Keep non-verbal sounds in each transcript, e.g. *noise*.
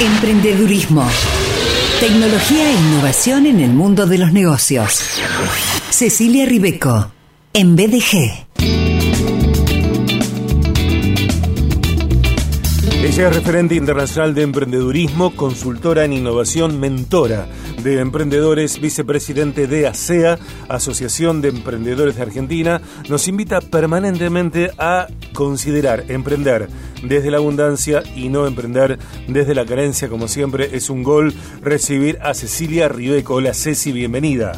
Emprendedurismo. Tecnología e innovación en el mundo de los negocios. Cecilia Ribeco, en BDG. Ella es referente internacional de emprendedurismo, consultora en innovación, mentora de emprendedores, vicepresidente de ASEA, Asociación de Emprendedores de Argentina. Nos invita permanentemente a considerar emprender desde la abundancia y no emprender desde la carencia, como siempre. Es un gol recibir a Cecilia Ribeco. Hola Ceci, bienvenida.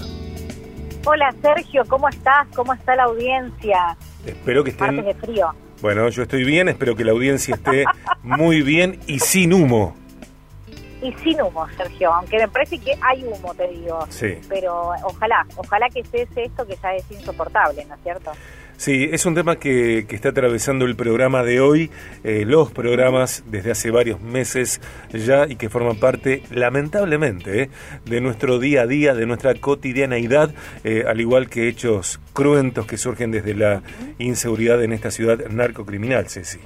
Hola Sergio, ¿cómo estás? ¿Cómo está la audiencia? Espero que estén... de frío. Bueno, yo estoy bien, espero que la audiencia esté muy bien y sin humo. Y sin humo, Sergio, aunque me parece que hay humo, te digo. Sí. Pero ojalá, ojalá que cese esto que ya es insoportable, ¿no es cierto? Sí, es un tema que, que está atravesando el programa de hoy, eh, los programas desde hace varios meses ya y que forman parte, lamentablemente, eh, de nuestro día a día, de nuestra cotidianeidad, eh, al igual que hechos cruentos que surgen desde la inseguridad en esta ciudad narcocriminal, Ceci.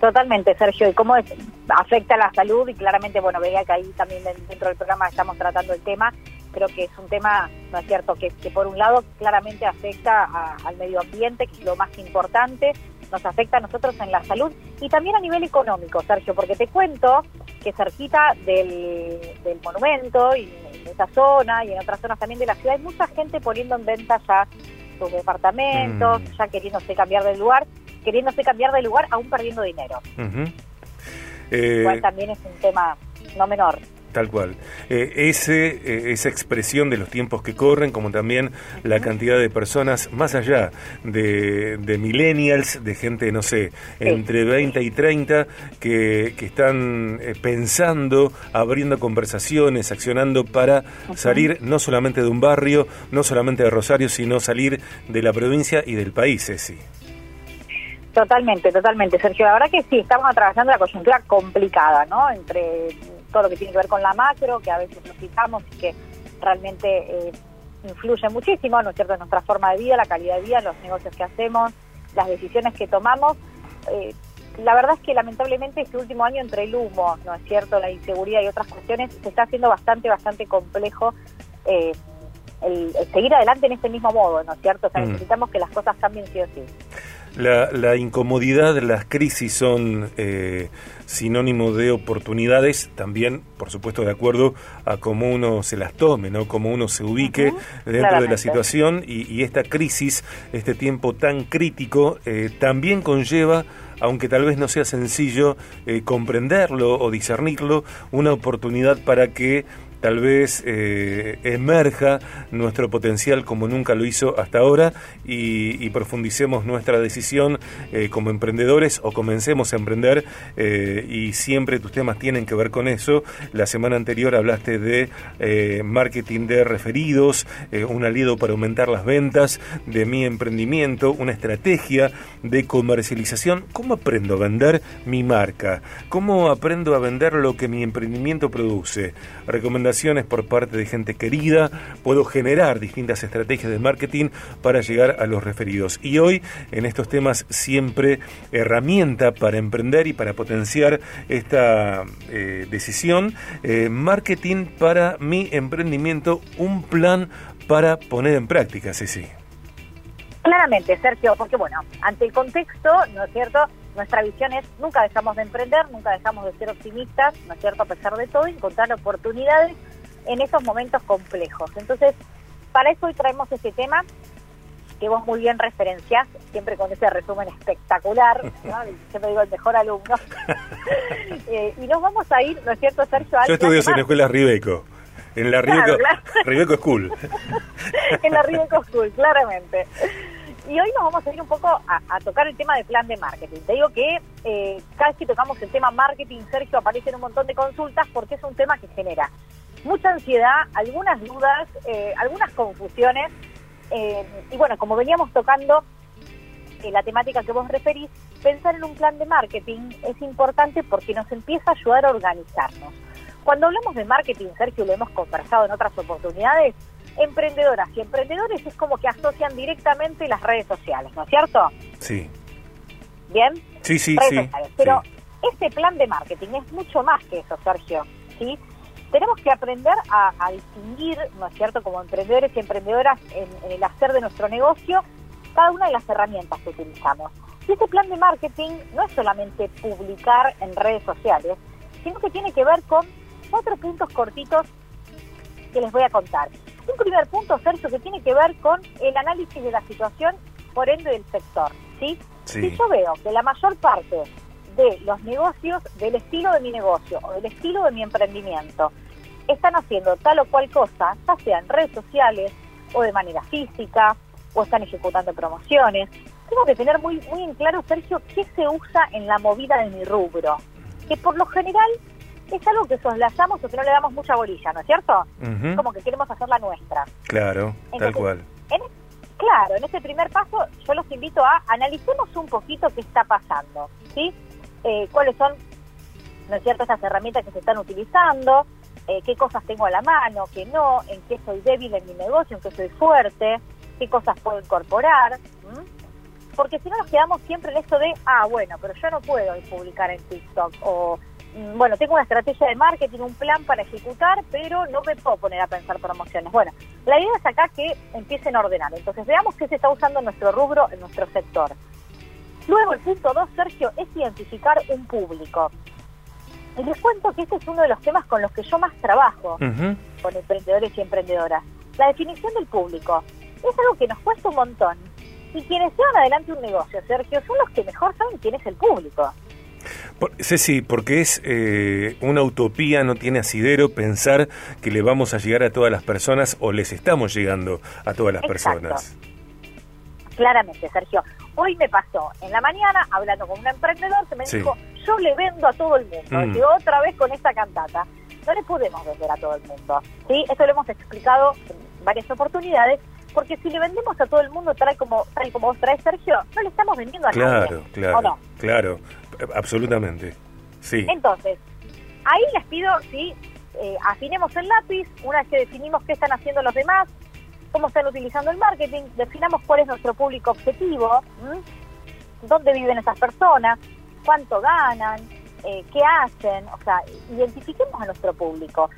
Totalmente, Sergio. ¿Y cómo afecta la salud? Y claramente, bueno, veía que ahí también dentro del programa estamos tratando el tema creo que es un tema, ¿no es cierto?, que, por un lado claramente afecta al medio ambiente, que es lo más importante, nos afecta a nosotros en la salud y también a nivel económico, Sergio, porque te cuento que cerquita del, monumento y en esa zona y en otras zonas también de la ciudad hay mucha gente poniendo en venta ya sus departamentos, mm. ya queriéndose cambiar de lugar, queriéndose cambiar de lugar aún perdiendo dinero. Igual eh, también es un tema no menor. Tal cual. Eh, ese, eh, esa expresión de los tiempos que corren, como también la cantidad de personas, más allá de, de millennials, de gente, no sé, entre 20 y 30, que, que están eh, pensando, abriendo conversaciones, accionando para salir no solamente de un barrio, no solamente de Rosario, sino salir de la provincia y del país, sí. Totalmente, totalmente, Sergio. La verdad que sí, estamos atravesando la coyuntura complicada, ¿no? Entre todo lo que tiene que ver con la macro, que a veces nos fijamos y que realmente eh, influye muchísimo, ¿no es cierto?, en nuestra forma de vida, la calidad de vida, los negocios que hacemos, las decisiones que tomamos. Eh, la verdad es que lamentablemente este último año entre el humo, ¿no es cierto?, la inseguridad y otras cuestiones, se está haciendo bastante, bastante complejo eh, el, seguir adelante en este mismo modo, ¿no es cierto? O sea, mm. necesitamos que las cosas cambien sí o sí. La, la incomodidad, las crisis son eh, sinónimo de oportunidades, también, por supuesto, de acuerdo a cómo uno se las tome, ¿no? Cómo uno se ubique dentro de la situación y, esta crisis, este tiempo tan crítico, eh, también conlleva aunque tal vez no sea sencillo eh, comprenderlo o discernirlo, una oportunidad para que tal vez eh, emerja nuestro potencial como nunca lo hizo hasta ahora y, profundicemos nuestra decisión eh, como emprendedores o comencemos a emprender eh, y siempre tus temas tienen que ver con eso. La semana anterior hablaste de marketing de referidos, un aliado para aumentar las ventas de mi emprendimiento, una estrategia de comercialización. ¿Cómo aprendo a vender mi marca? ¿Cómo aprendo a vender lo que mi emprendimiento produce? Por parte de gente querida, puedo generar distintas estrategias de marketing para llegar a los referidos. Y hoy, en estos temas, siempre herramienta para emprender y para potenciar esta eh, decisión, eh, marketing para mi emprendimiento, un plan para poner en práctica, sí. Claramente, Sergio, porque bueno, ante el contexto, ¿no es cierto? Nuestra visión es nunca dejamos de emprender, nunca dejamos de ser optimistas, ¿no es cierto? A pesar de todo, encontrar oportunidades en esos momentos complejos. Entonces, para eso hoy traemos este tema que vos muy bien referenciás, siempre con ese resumen espectacular, ¿no? *laughs* siempre digo el mejor alumno. *laughs* Eh, y nos vamos a ir, ¿no es cierto, Sergio? Yo estudio en la escuela Ribeco. En la Ribeco, School. *laughs* en la Ribeco School, claramente. Y hoy nos vamos a ir un poco a, tocar el tema del plan de marketing. Te digo que eh, cada vez que tocamos el tema marketing, Sergio, aparecen un montón de consultas porque es un tema que genera mucha ansiedad, algunas dudas, eh, algunas confusiones. Eh, y bueno, como veníamos tocando la temática que vos referís, pensar en un plan de marketing es importante porque nos empieza a ayudar a organizarnos. Cuando hablamos de marketing, Sergio, lo hemos conversado en otras oportunidades, emprendedoras y emprendedores es como que asocian directamente las redes sociales, ¿no es cierto? Sí. ¿Bien? Sí, sí, sí. Pero ese plan de marketing es mucho más que eso, Sergio, ¿sí? Tenemos que aprender a, distinguir, ¿no es cierto?, como emprendedores y emprendedoras en, el hacer de nuestro negocio, cada una de las herramientas que utilizamos. Y ese plan de marketing no es solamente publicar en redes sociales, sino que tiene que ver con cuatro puntos cortitos que les voy a contar. Un primer punto, Sergio, que tiene que ver con el análisis de la situación, por ende del sector. ¿sí? Si yo veo que la mayor parte de los negocios, del estilo de mi negocio o del estilo de mi emprendimiento, están haciendo tal o cual cosa, ya sea en redes sociales o de manera física, o están ejecutando promociones, tengo que tener muy, muy en claro, Sergio, qué se usa en la movida de mi rubro. Que por lo general es algo que soslayamos o que no le damos mucha bolilla, ¿no es cierto? Como que queremos hacer la nuestra. Claro, tal cual. claro, en este primer paso yo los invito a analicemos un poquito qué está pasando, ¿sí? Eh, cuáles son, ¿no es cierto?, estas herramientas que se están utilizando, eh, qué cosas tengo a la mano, qué no, en qué soy débil en mi negocio, en qué soy fuerte, qué cosas puedo incorporar. Porque si no nos quedamos siempre en esto de, ah, bueno, pero yo no puedo publicar en TikTok o bueno, tengo una estrategia de marketing, un plan para ejecutar, pero no me puedo poner a pensar promociones. Bueno, la idea es acá que empiecen a ordenar. Entonces, veamos qué se está usando en nuestro rubro, en nuestro sector. Luego, el punto dos, Sergio, es identificar un público. Y les cuento que este es uno de los temas con los que yo más trabajo con emprendedores y emprendedoras. La definición del público. Es algo que nos cuesta un montón. Y quienes llevan adelante un negocio, Sergio, son los que mejor saben quién es el público. Ceci, porque es eh, una utopía, no tiene asidero pensar que le vamos a llegar a todas las personas o les estamos llegando a todas las personas. Claramente, Sergio. Hoy me pasó en la mañana hablando con un emprendedor que me dijo, yo le vendo a todo el mundo. Mm. Y otra vez con esta cantata. No le podemos vender a todo el mundo. ¿sí? Esto lo hemos explicado en varias oportunidades porque si le vendemos a todo el mundo tal como tal como vos traes Sergio, no le estamos vendiendo a claro, Claro, claro, claro, absolutamente, sí. Entonces, ahí les pido, sí, eh, afinemos el lápiz, una vez que definimos qué están haciendo los demás, cómo están utilizando el marketing, definamos cuál es nuestro público objetivo, dónde viven esas personas, cuánto ganan, eh, qué hacen, o sea, identifiquemos a nuestro público.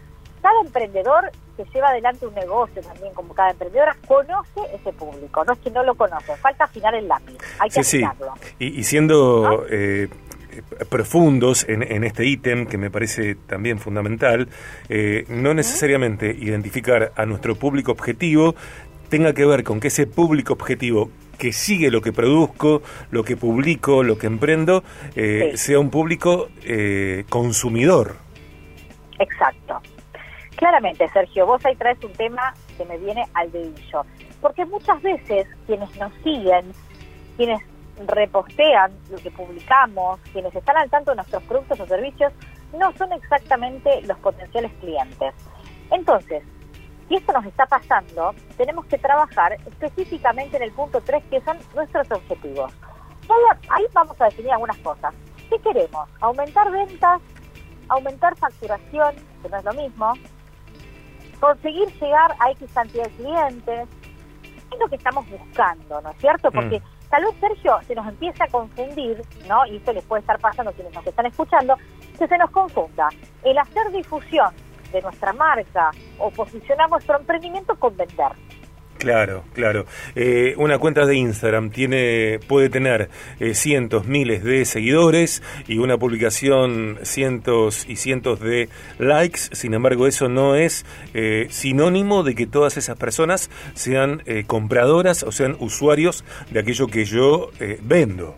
Cada emprendedor que lleva adelante un negocio también, como cada emprendedora, conoce ese público. No es que no lo conoce, falta afinar el lápiz. Hay que sí, Y, siendo eh, profundos en, este ítem, que me parece también fundamental, eh, no necesariamente identificar a nuestro público objetivo tenga que ver con que ese público objetivo que sigue lo que produzco, lo que publico, lo que emprendo, eh, sea un público consumidor. Exacto. Claramente, Sergio, vos ahí traes un tema que me viene al dedillo. Porque muchas veces quienes nos siguen, quienes repostean lo que publicamos, quienes están al tanto de nuestros productos o servicios, no son exactamente los potenciales clientes. Entonces, si esto nos está pasando, tenemos que trabajar específicamente en el punto 3, que son nuestros objetivos. Ahí vamos a definir algunas cosas. ¿Qué queremos? ¿Aumentar ventas? ¿Aumentar facturación? Que no es lo mismo conseguir llegar a X cantidad de clientes, es lo que estamos buscando, ¿no es cierto? Mm. Tal vez, Sergio, se nos empieza a confundir, ¿no? Y esto les puede estar pasando a quienes nos están escuchando, que se nos confunda el hacer difusión de nuestra marca o posicionar nuestro emprendimiento con vender. Claro, claro. Eh, una cuenta de Instagram tiene, puede tener eh, cientos, miles de seguidores y una publicación cientos y cientos de likes. Sin embargo, eso no es eh, sinónimo de que todas esas personas sean compradoras o sean usuarios de aquello que yo vendo.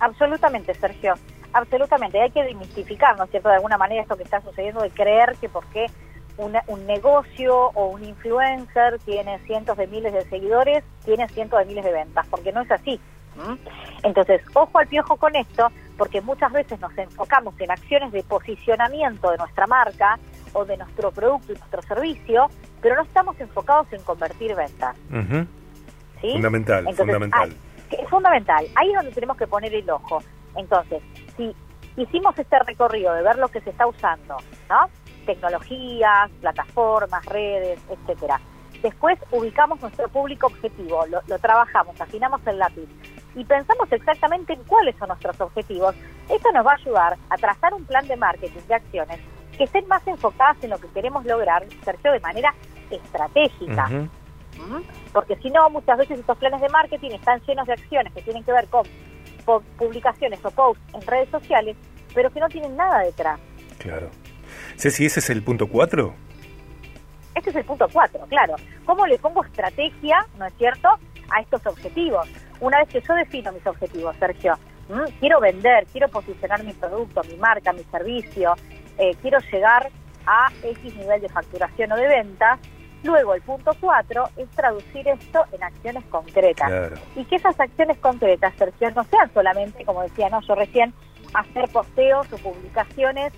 Absolutamente, Sergio. Absolutamente. Hay que demitificar, ¿no es cierto?, de alguna manera esto que está sucediendo de creer que porque un negocio o un influencer tiene cientos de miles de seguidores, tiene cientos de miles de ventas, porque no es así. Entonces, ojo al piojo con esto, porque muchas veces nos enfocamos en acciones de posicionamiento de nuestra marca o de nuestro producto y nuestro servicio, pero no estamos enfocados en convertir ventas. Fundamental, fundamental. es fundamental. Ahí es donde tenemos que poner el ojo. Entonces, si hicimos este recorrido de ver lo que se está usando, ¿no? Tecnologías, plataformas, redes, etcétera. Después ubicamos nuestro público objetivo, lo, trabajamos, afinamos el lápiz. y pensamos exactamente en cuáles son nuestros objetivos, esto nos va a ayudar a trazar un plan de marketing de acciones que estén más enfocadas en lo que queremos lograr, Sergio, de manera estratégica. ¿Mm? Porque si no, muchas veces estos planes de marketing están llenos de acciones que tienen que ver con publicaciones o posts en redes sociales, pero que no tienen nada detrás. Claro. Ceci, ¿ese es el punto 4? Este es el punto 4, claro. ¿Cómo le pongo estrategia, no es cierto, a estos objetivos? Una vez que yo defino mis objetivos, Sergio, quiero vender, quiero posicionar mi producto, mi marca, mi servicio, eh, quiero llegar a X nivel de facturación o de ventas, Luego, el punto 4 es traducir esto en acciones concretas. Y que esas acciones concretas, Sergio, no sean solamente, como decía no yo recién, hacer posteos o publicaciones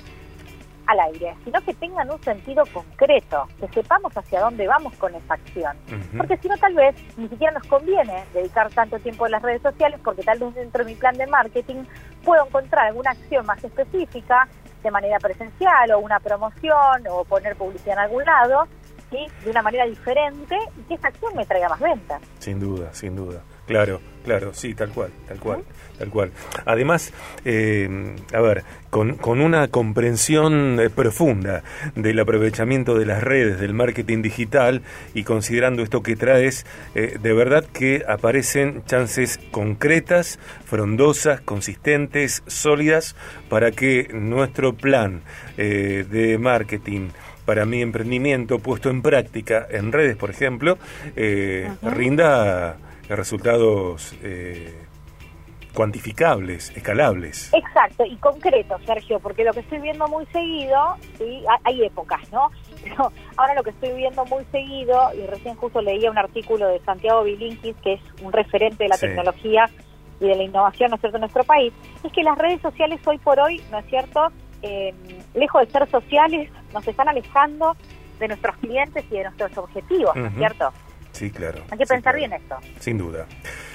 al aire, sino que tengan un sentido concreto, que sepamos hacia dónde vamos con esa acción. Porque si no, tal vez ni siquiera nos conviene dedicar tanto tiempo en las redes sociales, porque tal vez dentro de mi plan de marketing puedo encontrar alguna acción más específica de manera presencial o una promoción o poner publicidad en algún lado de una manera diferente y que esa acción me traiga más ventas. Sin duda, sin duda. Claro, claro, sí, tal cual, tal cual, tal cual. Además, eh, a ver, con, con una comprensión eh, profunda del aprovechamiento de las redes, del marketing digital y considerando esto que traes, eh, de verdad que aparecen chances concretas, frondosas, consistentes, sólidas para que nuestro plan de marketing para mi emprendimiento puesto en práctica en redes, por ejemplo, rinda resultados eh, cuantificables, escalables. Exacto, y concretos, Sergio, porque lo que estoy viendo muy seguido, ¿sí? hay épocas, ¿no? *laughs* Pero ahora lo que estoy viendo muy seguido, y recién justo leía un artículo de Santiago Bilinkis, que es un referente de la tecnología y de la innovación, ¿no es cierto?, en nuestro país, es que las redes sociales hoy por hoy, ¿no es cierto?, eh, lejos de ser sociales, nos están alejando de nuestros clientes y de nuestros objetivos, ¿no es cierto? Sí, claro. Hay que pensar bien esto. Sin duda.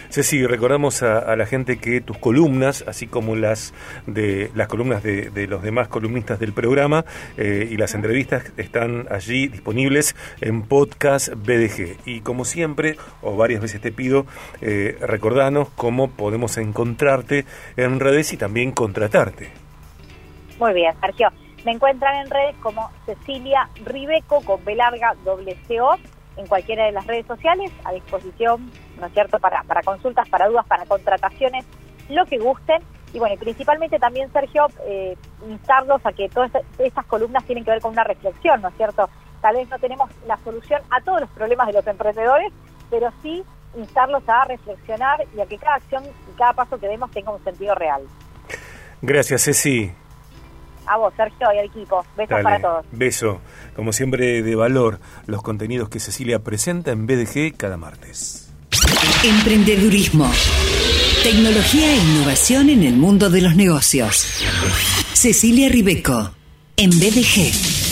Ceci, recordamos a, la gente que tus columnas, así como las de las columnas de, los demás columnistas del programa eh, y las entrevistas están allí disponibles en podcast BDG. Y como siempre, o varias veces te pido, eh, recordanos cómo podemos encontrarte en redes y también contratarte. Muy bien, Sergio. Me encuentran en redes como Cecilia Ribeco con B larga en cualquiera de las redes sociales, a disposición, ¿no es cierto?, para, para consultas, para dudas, para contrataciones, lo que gusten. Y bueno, y principalmente también, Sergio, eh, instarlos a que todas estas columnas tienen que ver con una reflexión, ¿no es cierto? Tal vez no tenemos la solución a todos los problemas de los emprendedores, pero sí instarlos a reflexionar y a que cada acción y cada paso que demos tenga un sentido real. Gracias, Ceci. A vos, Sergio, y al equipo. Besos para todos. Beso. Como siempre, de valor, los contenidos que Cecilia presenta en BDG cada martes. Emprendedurismo. Tecnología e innovación en el mundo de los negocios. Cecilia Ribeco, en BDG.